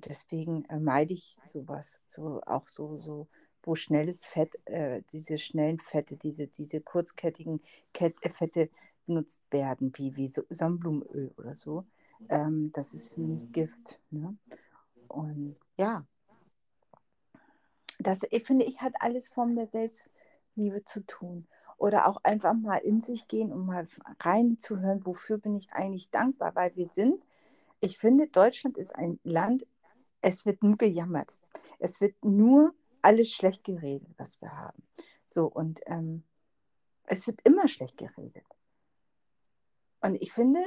Speaker 1: Und deswegen äh, meide ich sowas, so auch so, so, wo schnelles Fett, äh, diese schnellen Fette, diese, diese kurzkettigen Ket äh, Fette benutzt werden, wie, wie so Sonnenblumenöl oder so. Ähm, das ist für mich Gift. Ne? Und ja, das ich finde ich hat alles Form der Selbstliebe zu tun. Oder auch einfach mal in sich gehen und mal reinzuhören, wofür bin ich eigentlich dankbar, weil wir sind, ich finde, Deutschland ist ein Land, es wird nur gejammert. Es wird nur alles schlecht geredet, was wir haben. So, und ähm, es wird immer schlecht geredet. Und ich finde,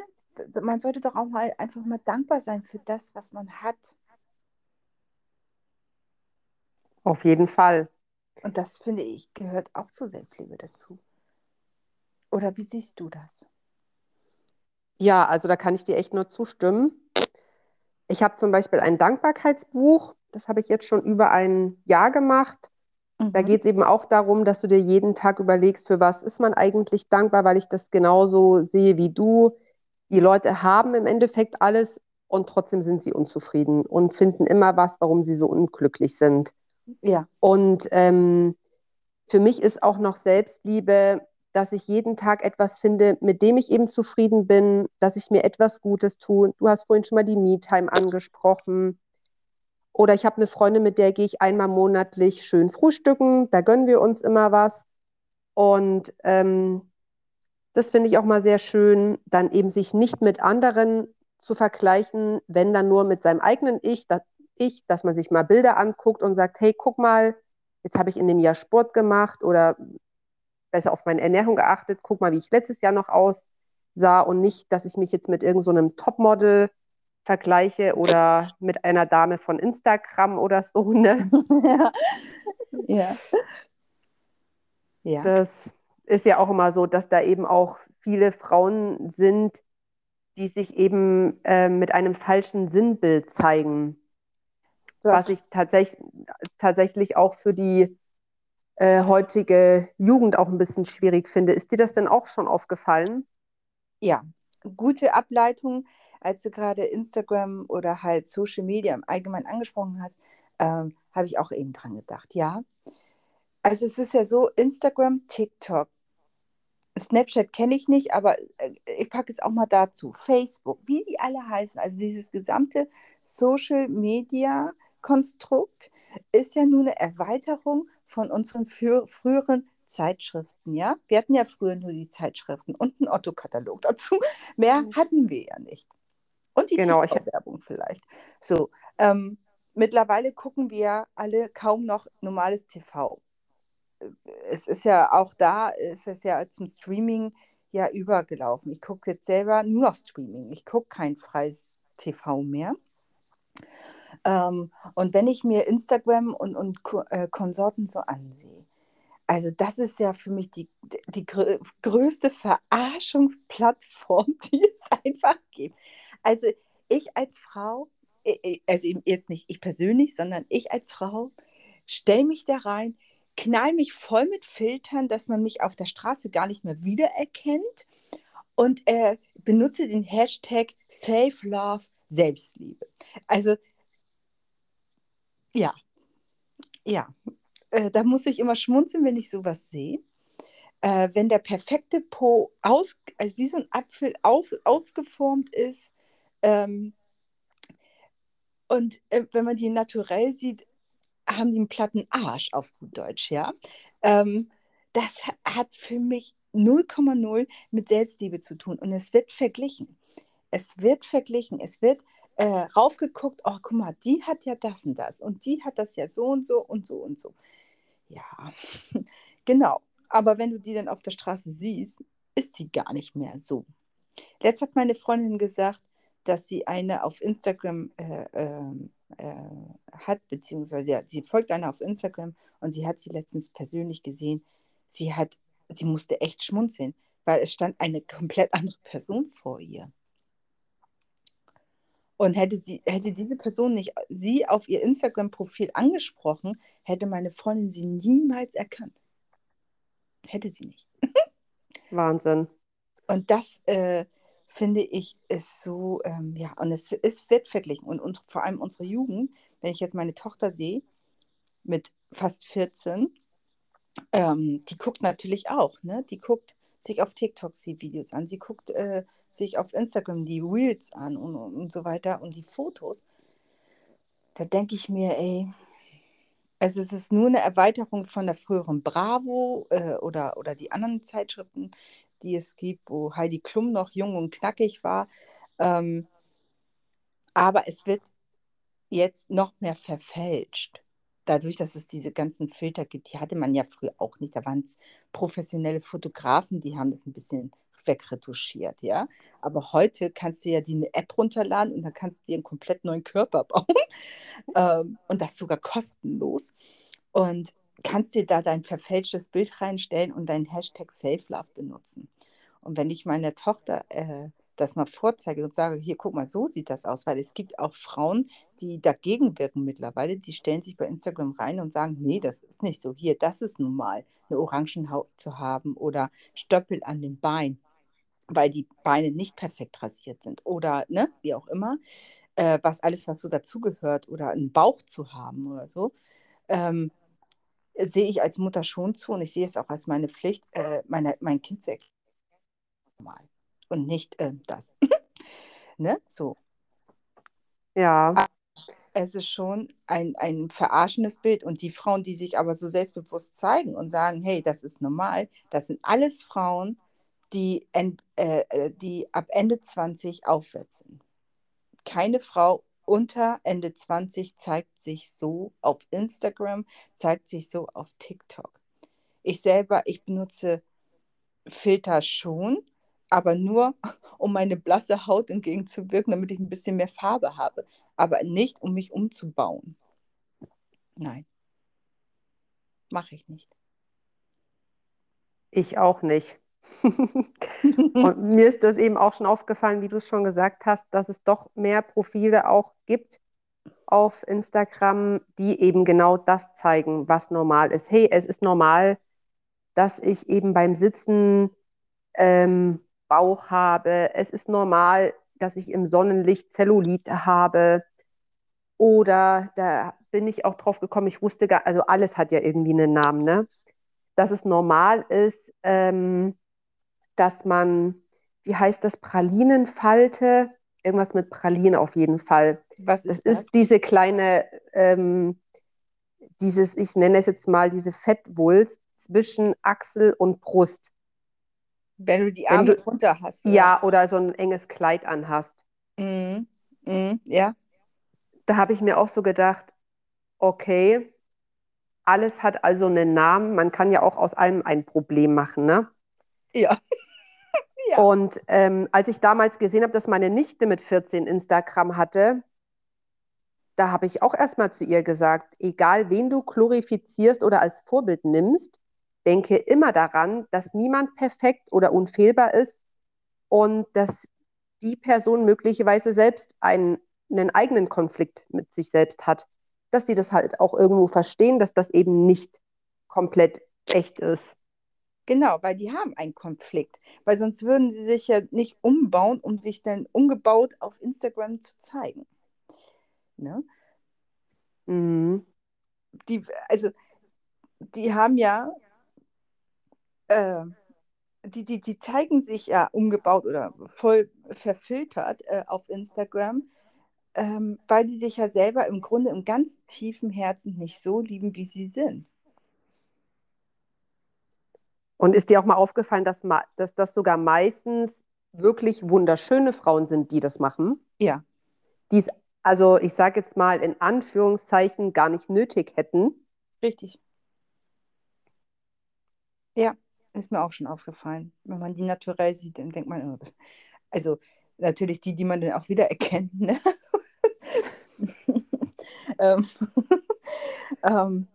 Speaker 1: man sollte doch auch mal einfach mal dankbar sein für das, was man hat.
Speaker 2: Auf jeden Fall.
Speaker 1: Und das finde ich gehört auch zur Selbstliebe dazu. Oder wie siehst du das?
Speaker 2: Ja, also da kann ich dir echt nur zustimmen. Ich habe zum Beispiel ein Dankbarkeitsbuch, das habe ich jetzt schon über ein Jahr gemacht. Mhm. Da geht es eben auch darum, dass du dir jeden Tag überlegst, für was ist man eigentlich dankbar, weil ich das genauso sehe wie du. Die Leute haben im Endeffekt alles und trotzdem sind sie unzufrieden und finden immer was, warum sie so unglücklich sind.
Speaker 1: Ja.
Speaker 2: Und ähm, für mich ist auch noch Selbstliebe, dass ich jeden Tag etwas finde, mit dem ich eben zufrieden bin, dass ich mir etwas Gutes tue. Du hast vorhin schon mal die Me-Time angesprochen. Oder ich habe eine Freundin, mit der gehe ich einmal monatlich schön frühstücken. Da gönnen wir uns immer was. Und ähm, das finde ich auch mal sehr schön, dann eben sich nicht mit anderen zu vergleichen, wenn dann nur mit seinem eigenen Ich, das Ich, dass man sich mal Bilder anguckt und sagt, hey, guck mal, jetzt habe ich in dem Jahr Sport gemacht oder besser auf meine Ernährung geachtet, guck mal, wie ich letztes Jahr noch aussah und nicht, dass ich mich jetzt mit irgendeinem so Topmodel vergleiche oder *laughs* mit einer Dame von Instagram oder so. Ne? *laughs*
Speaker 1: ja.
Speaker 2: ja. Das ist ja auch immer so, dass da eben auch viele Frauen sind, die sich eben äh, mit einem falschen Sinnbild zeigen. Was ich tatsächlich, tatsächlich auch für die äh, heutige Jugend auch ein bisschen schwierig finde. Ist dir das denn auch schon aufgefallen?
Speaker 1: Ja, gute Ableitung, als du gerade Instagram oder halt Social Media im Allgemeinen angesprochen hast, ähm, habe ich auch eben dran gedacht. Ja, also es ist ja so, Instagram, TikTok, Snapchat kenne ich nicht, aber äh, ich packe es auch mal dazu. Facebook, wie die alle heißen, also dieses gesamte Social Media Konstrukt ist ja nur eine Erweiterung von unseren früheren Zeitschriften, ja. Wir hatten ja früher nur die Zeitschriften und einen Otto-Katalog dazu. *laughs* Mehr hatten wir ja nicht. Und die genau, Werbung vielleicht. So, ähm, mittlerweile gucken wir alle kaum noch normales TV. Es ist ja auch da, ist es ja zum Streaming ja übergelaufen. Ich gucke jetzt selber nur noch Streaming. Ich gucke kein freies TV mehr. Ähm, und wenn ich mir Instagram und, und äh, Konsorten so ansehe, also das ist ja für mich die, die grö größte Verarschungsplattform, *laughs* die es einfach gibt. Also ich als Frau, also jetzt nicht ich persönlich, sondern ich als Frau, stelle mich da rein, knall mich voll mit Filtern, dass man mich auf der Straße gar nicht mehr wiedererkennt und äh, benutze den Hashtag Save Love Selbstliebe. Also ja, ja. Äh, da muss ich immer schmunzeln, wenn ich sowas sehe. Äh, wenn der perfekte Po aus, also wie so ein Apfel auf, aufgeformt ist. Ähm, und äh, wenn man die naturell sieht, haben die einen platten Arsch auf gut Deutsch, ja. Ähm, das hat für mich 0,0 mit Selbstliebe zu tun und es wird verglichen. Es wird verglichen, es wird äh, raufgeguckt, oh, guck mal, die hat ja das und das und die hat das ja so und so und so und so. Ja, *laughs* genau. Aber wenn du die dann auf der Straße siehst, ist sie gar nicht mehr so. Letzt hat meine Freundin gesagt, dass sie eine auf Instagram äh, ähm, äh, hat, beziehungsweise ja, sie folgt einer auf Instagram und sie hat sie letztens persönlich gesehen. Sie hat, sie musste echt schmunzeln, weil es stand eine komplett andere Person vor ihr. Und hätte, sie, hätte diese Person nicht sie auf ihr Instagram-Profil angesprochen, hätte meine Freundin sie niemals erkannt. Hätte sie nicht. *laughs*
Speaker 2: Wahnsinn.
Speaker 1: Und das, äh, finde ich, ist so, ähm, ja, und es, es wird verglichen. Und uns, vor allem unsere Jugend, wenn ich jetzt meine Tochter sehe, mit fast 14, ähm, die guckt natürlich auch, ne? Die guckt sich auf TikTok die Videos an, sie guckt äh, sich auf Instagram die Reels an und, und, so weiter und die Fotos. Da denke ich mir, ey, also es ist nur eine Erweiterung von der früheren Bravo äh, oder, oder die anderen Zeitschriften, die es gibt, wo Heidi Klum noch jung und knackig war. Ähm, aber es wird jetzt noch mehr verfälscht. Dadurch, dass es diese ganzen Filter gibt, die hatte man ja früher auch nicht. Da waren es professionelle Fotografen, die haben das ein bisschen wegretuschiert, ja. Aber heute kannst du ja die eine App runterladen und dann kannst du dir einen komplett neuen Körper *laughs* bauen. ähm, und das sogar kostenlos. Und kannst dir da dein verfälschtes Bild reinstellen und deinen Hashtag SafeLove benutzen. Und wenn ich meiner Tochter äh, das mal vorzeige und sage, hier, guck mal, so sieht das aus, weil es gibt auch Frauen, die dagegen wirken mittlerweile, die stellen sich bei Instagram rein und sagen, nee, das ist nicht so, hier, das ist normal, eine Orangenhaut zu haben oder Stöppel an den Beinen, weil die Beine nicht perfekt rasiert sind oder, ne, wie auch immer, äh, was alles, was so dazugehört oder einen Bauch zu haben oder so. Ähm, sehe ich als Mutter schon zu und ich sehe es auch als meine Pflicht, äh, meine, mein Kind zu erklären. Und nicht äh, das. *laughs* ne? So.
Speaker 2: Ja.
Speaker 1: Aber es ist schon ein, ein verarschendes Bild. Und die Frauen, die sich aber so selbstbewusst zeigen und sagen, hey, das ist normal, das sind alles Frauen, die, äh, äh, die ab Ende 20 aufwärts sind. Keine Frau unter Ende 20 zeigt sich so auf Instagram, zeigt sich so auf TikTok. Ich selber, ich benutze Filter schon, aber nur, *laughs* um meine blasse Haut entgegenzuwirken, damit ich ein bisschen mehr Farbe habe, aber nicht, um mich umzubauen. Nein, mache ich nicht.
Speaker 2: Ich auch nicht. *laughs* und mir ist das eben auch schon aufgefallen, wie du es schon gesagt hast, dass es doch mehr Profile auch gibt auf Instagram, die eben genau das zeigen, was normal ist. Hey, es ist normal, dass ich eben beim Sitzen ähm, Bauch habe. Es ist normal, dass ich im Sonnenlicht Zellulit habe. Oder da bin ich auch drauf gekommen, ich wusste gar, also alles hat ja irgendwie einen Namen, ne? Dass es normal ist, ähm, dass man, wie heißt das, Pralinenfalte, irgendwas mit Pralinen auf jeden Fall.
Speaker 1: Was ist
Speaker 2: es das? ist diese kleine, ähm, dieses, ich nenne es jetzt mal diese Fettwulst zwischen Achsel und Brust.
Speaker 1: Wenn du die Arme du, runter hast.
Speaker 2: Oder? Ja, oder so ein enges Kleid anhast.
Speaker 1: Mhm. Mhm. Ja.
Speaker 2: Da habe ich mir auch so gedacht, okay, alles hat also einen Namen. Man kann ja auch aus allem ein Problem machen, ne?
Speaker 1: Ja. *laughs*
Speaker 2: ja. Und ähm, als ich damals gesehen habe, dass meine Nichte mit 14 Instagram hatte, da habe ich auch erstmal zu ihr gesagt, egal wen du glorifizierst oder als Vorbild nimmst, denke immer daran, dass niemand perfekt oder unfehlbar ist und dass die Person möglicherweise selbst einen, einen eigenen Konflikt mit sich selbst hat. Dass sie das halt auch irgendwo verstehen, dass das eben nicht komplett echt ist.
Speaker 1: Genau, weil die haben einen Konflikt. Weil sonst würden sie sich ja nicht umbauen, um sich dann umgebaut auf Instagram zu zeigen. Ne?
Speaker 2: Mhm.
Speaker 1: Die, also, die haben ja, äh, die, die, die zeigen sich ja umgebaut oder voll verfiltert äh, auf Instagram, ähm, weil die sich ja selber im Grunde im ganz tiefen Herzen nicht so lieben, wie sie sind.
Speaker 2: Und ist dir auch mal aufgefallen, dass, dass das sogar meistens wirklich wunderschöne Frauen sind, die das machen?
Speaker 1: Ja.
Speaker 2: Die es, also ich sage jetzt mal in Anführungszeichen, gar nicht nötig hätten.
Speaker 1: Richtig. Ja, ist mir auch schon aufgefallen. Wenn man die naturell sieht, dann denkt man, oh, also natürlich die, die man dann auch wieder erkennt. Ne? *laughs* ähm, *laughs* ähm,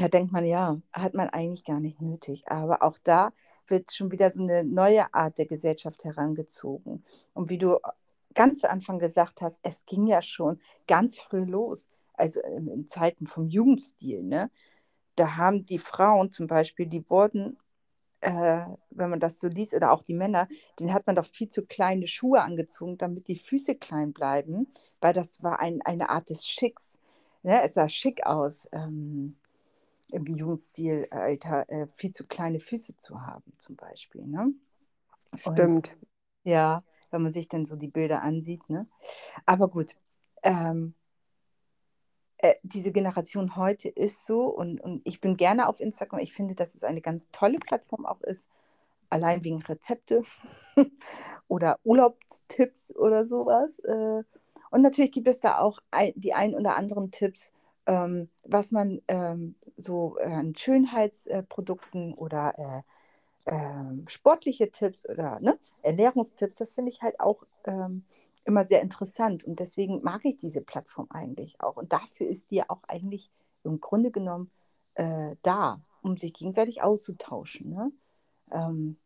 Speaker 1: da denkt man, ja, hat man eigentlich gar nicht nötig. Aber auch da wird schon wieder so eine neue Art der Gesellschaft herangezogen. Und wie du ganz zu Anfang gesagt hast, es ging ja schon ganz früh los, also in Zeiten vom Jugendstil. Ne? Da haben die Frauen zum Beispiel, die wurden äh, wenn man das so liest, oder auch die Männer, denen hat man doch viel zu kleine Schuhe angezogen, damit die Füße klein bleiben, weil das war ein, eine Art des Schicks. Ne? Es sah schick aus, ähm, im Jugendstil, Alter, äh, viel zu kleine Füße zu haben, zum Beispiel. Ne?
Speaker 2: Stimmt.
Speaker 1: Und, ja, wenn man sich dann so die Bilder ansieht. Ne? Aber gut, ähm, äh, diese Generation heute ist so und, und ich bin gerne auf Instagram. Ich finde, dass es eine ganz tolle Plattform auch ist, allein wegen Rezepte *laughs* oder Urlaubstipps oder sowas. Äh, und natürlich gibt es da auch die ein oder anderen Tipps, ähm, was man ähm, so an Schönheitsprodukten oder äh, ähm, sportliche Tipps oder ne, Ernährungstipps, das finde ich halt auch ähm, immer sehr interessant und deswegen mag ich diese Plattform eigentlich auch. Und dafür ist die ja auch eigentlich im Grunde genommen äh, da, um sich gegenseitig auszutauschen. Ne? Ähm,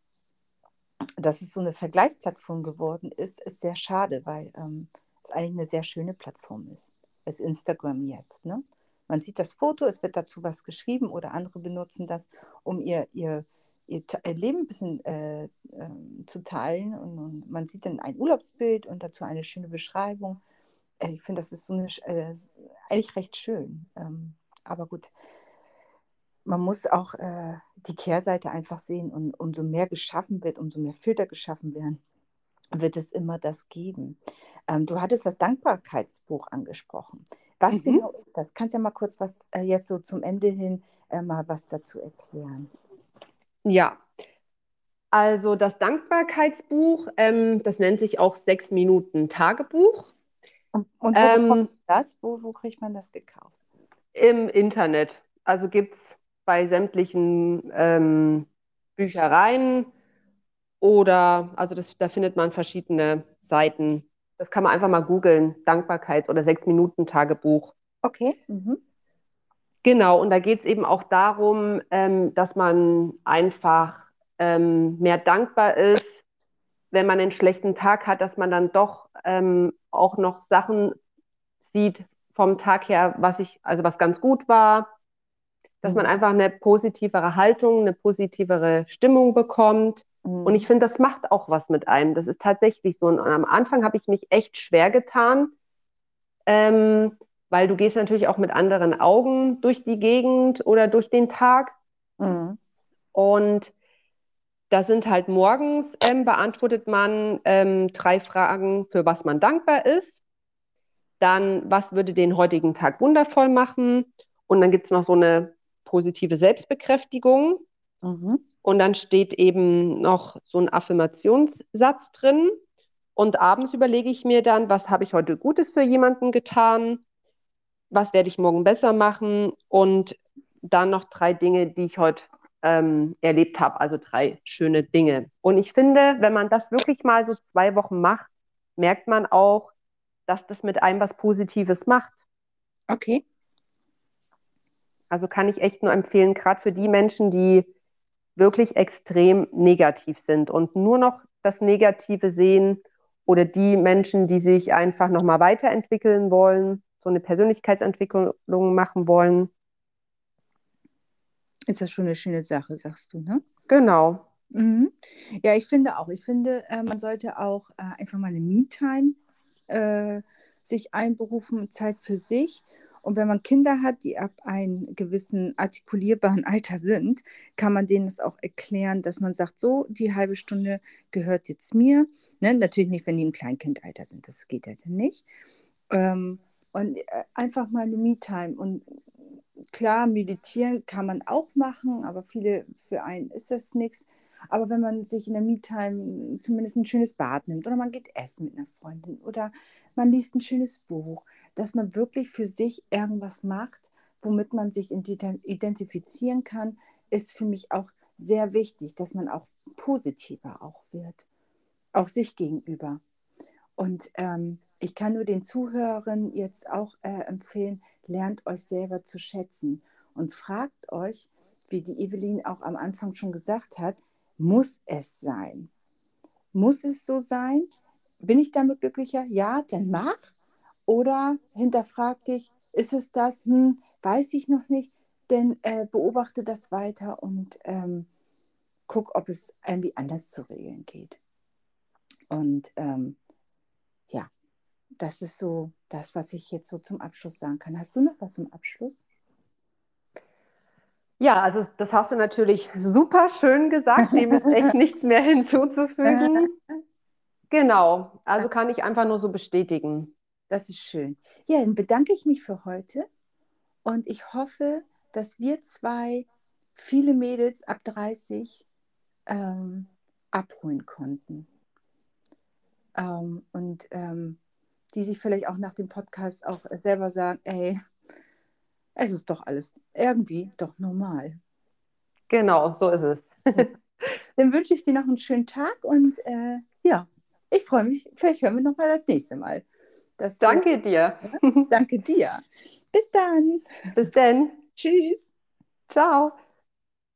Speaker 1: dass es so eine Vergleichsplattform geworden ist, ist sehr schade, weil ähm, es eigentlich eine sehr schöne Plattform ist. Ist Instagram jetzt. Ne? Man sieht das Foto, es wird dazu was geschrieben oder andere benutzen das, um ihr, ihr ihr Leben ein bisschen äh, äh, zu teilen. Und, und, man sieht dann ein Urlaubsbild und dazu eine schöne Beschreibung. Äh, ich finde, das ist so eine, äh, eigentlich recht schön. Ähm, aber gut, man muss auch äh, die Kehrseite einfach sehen. Und umso mehr geschaffen wird, umso mehr Filter geschaffen werden, wird es immer das geben. Ähm, du hattest das Dankbarkeitsbuch angesprochen. Was mhm. genau ist das? Kannst du ja mal kurz was äh, jetzt so zum Ende hin mal was dazu erklären?
Speaker 2: Ja, also das Dankbarkeitsbuch, ähm, das nennt sich auch sechs Minuten Tagebuch.
Speaker 1: Und, und wo ähm, das? Wo, wo kriegt man das gekauft?
Speaker 2: Im Internet. Also gibt es bei sämtlichen ähm, Büchereien oder, also das, da findet man verschiedene Seiten. Das kann man einfach mal googeln, Dankbarkeit oder sechs Minuten Tagebuch.
Speaker 1: Okay. Mhm.
Speaker 2: Genau, und da geht es eben auch darum, ähm, dass man einfach ähm, mehr dankbar ist, wenn man einen schlechten Tag hat, dass man dann doch ähm, auch noch Sachen sieht vom Tag her, was ich, also was ganz gut war, dass mhm. man einfach eine positivere Haltung, eine positivere Stimmung bekommt. Mhm. Und ich finde, das macht auch was mit einem. Das ist tatsächlich so. Und am Anfang habe ich mich echt schwer getan, ähm, weil du gehst natürlich auch mit anderen Augen durch die Gegend oder durch den Tag. Mhm. Und da sind halt morgens, ähm, beantwortet man ähm, drei Fragen, für was man dankbar ist. Dann, was würde den heutigen Tag wundervoll machen? Und dann gibt es noch so eine positive Selbstbekräftigung. Mhm. Und dann steht eben noch so ein Affirmationssatz drin. Und abends überlege ich mir dann, was habe ich heute Gutes für jemanden getan? was werde ich morgen besser machen und dann noch drei Dinge, die ich heute ähm, erlebt habe, also drei schöne Dinge. Und ich finde, wenn man das wirklich mal so zwei Wochen macht, merkt man auch, dass das mit einem was Positives macht.
Speaker 1: Okay.
Speaker 2: Also kann ich echt nur empfehlen, gerade für die Menschen, die wirklich extrem negativ sind und nur noch das Negative sehen oder die Menschen, die sich einfach nochmal weiterentwickeln wollen so eine Persönlichkeitsentwicklung machen wollen.
Speaker 1: Ist das schon eine schöne Sache, sagst du, ne?
Speaker 2: Genau.
Speaker 1: Mhm. Ja, ich finde auch. Ich finde, äh, man sollte auch äh, einfach mal eine Me-Time äh, sich einberufen, Zeit für sich. Und wenn man Kinder hat, die ab einem gewissen artikulierbaren *laughs* Alter sind, kann man denen das auch erklären, dass man sagt, so, die halbe Stunde gehört jetzt mir. Ne? Natürlich nicht, wenn die im Kleinkindalter sind, das geht ja dann nicht. Ähm, und äh, einfach mal eine Me-Time. Und klar, meditieren kann man auch machen, aber viele, für einen ist das nichts. Aber wenn man sich in der Me-Time zumindest ein schönes Bad nimmt oder man geht essen mit einer Freundin oder man liest ein schönes Buch, dass man wirklich für sich irgendwas macht, womit man sich identifizieren kann, ist für mich auch sehr wichtig, dass man auch positiver auch wird, auch sich gegenüber. Und ähm, ich kann nur den Zuhörern jetzt auch äh, empfehlen, lernt euch selber zu schätzen und fragt euch, wie die Evelyn auch am Anfang schon gesagt hat, muss es sein? Muss es so sein? Bin ich damit glücklicher? Ja, dann mach. Oder hinterfrag dich, ist es das? Hm, weiß ich noch nicht. Denn äh, beobachte das weiter und ähm, guck, ob es irgendwie anders zu regeln geht. Und ähm, das ist so das, was ich jetzt so zum Abschluss sagen kann. Hast du noch was zum Abschluss?
Speaker 2: Ja, also das hast du natürlich super schön gesagt. Dem ist echt *laughs* nichts mehr hinzuzufügen. *laughs* Genau, also kann ich einfach nur so bestätigen.
Speaker 1: Das ist schön. Ja, dann bedanke ich mich für heute und ich hoffe, dass wir zwei viele Mädels ab 30 ähm, abholen konnten. Ähm, und ähm, die sich vielleicht auch nach dem Podcast auch selber sagen, ey, es ist doch alles irgendwie doch normal.
Speaker 2: Genau, so ist es. *laughs*
Speaker 1: Dann wünsche ich dir noch einen schönen Tag und äh, ja, ich freue mich. Vielleicht hören wir noch mal das nächste Mal.
Speaker 2: danke wir, dir.
Speaker 1: Danke dir. Bis dann.
Speaker 2: Bis dann.
Speaker 1: Tschüss.
Speaker 2: Ciao.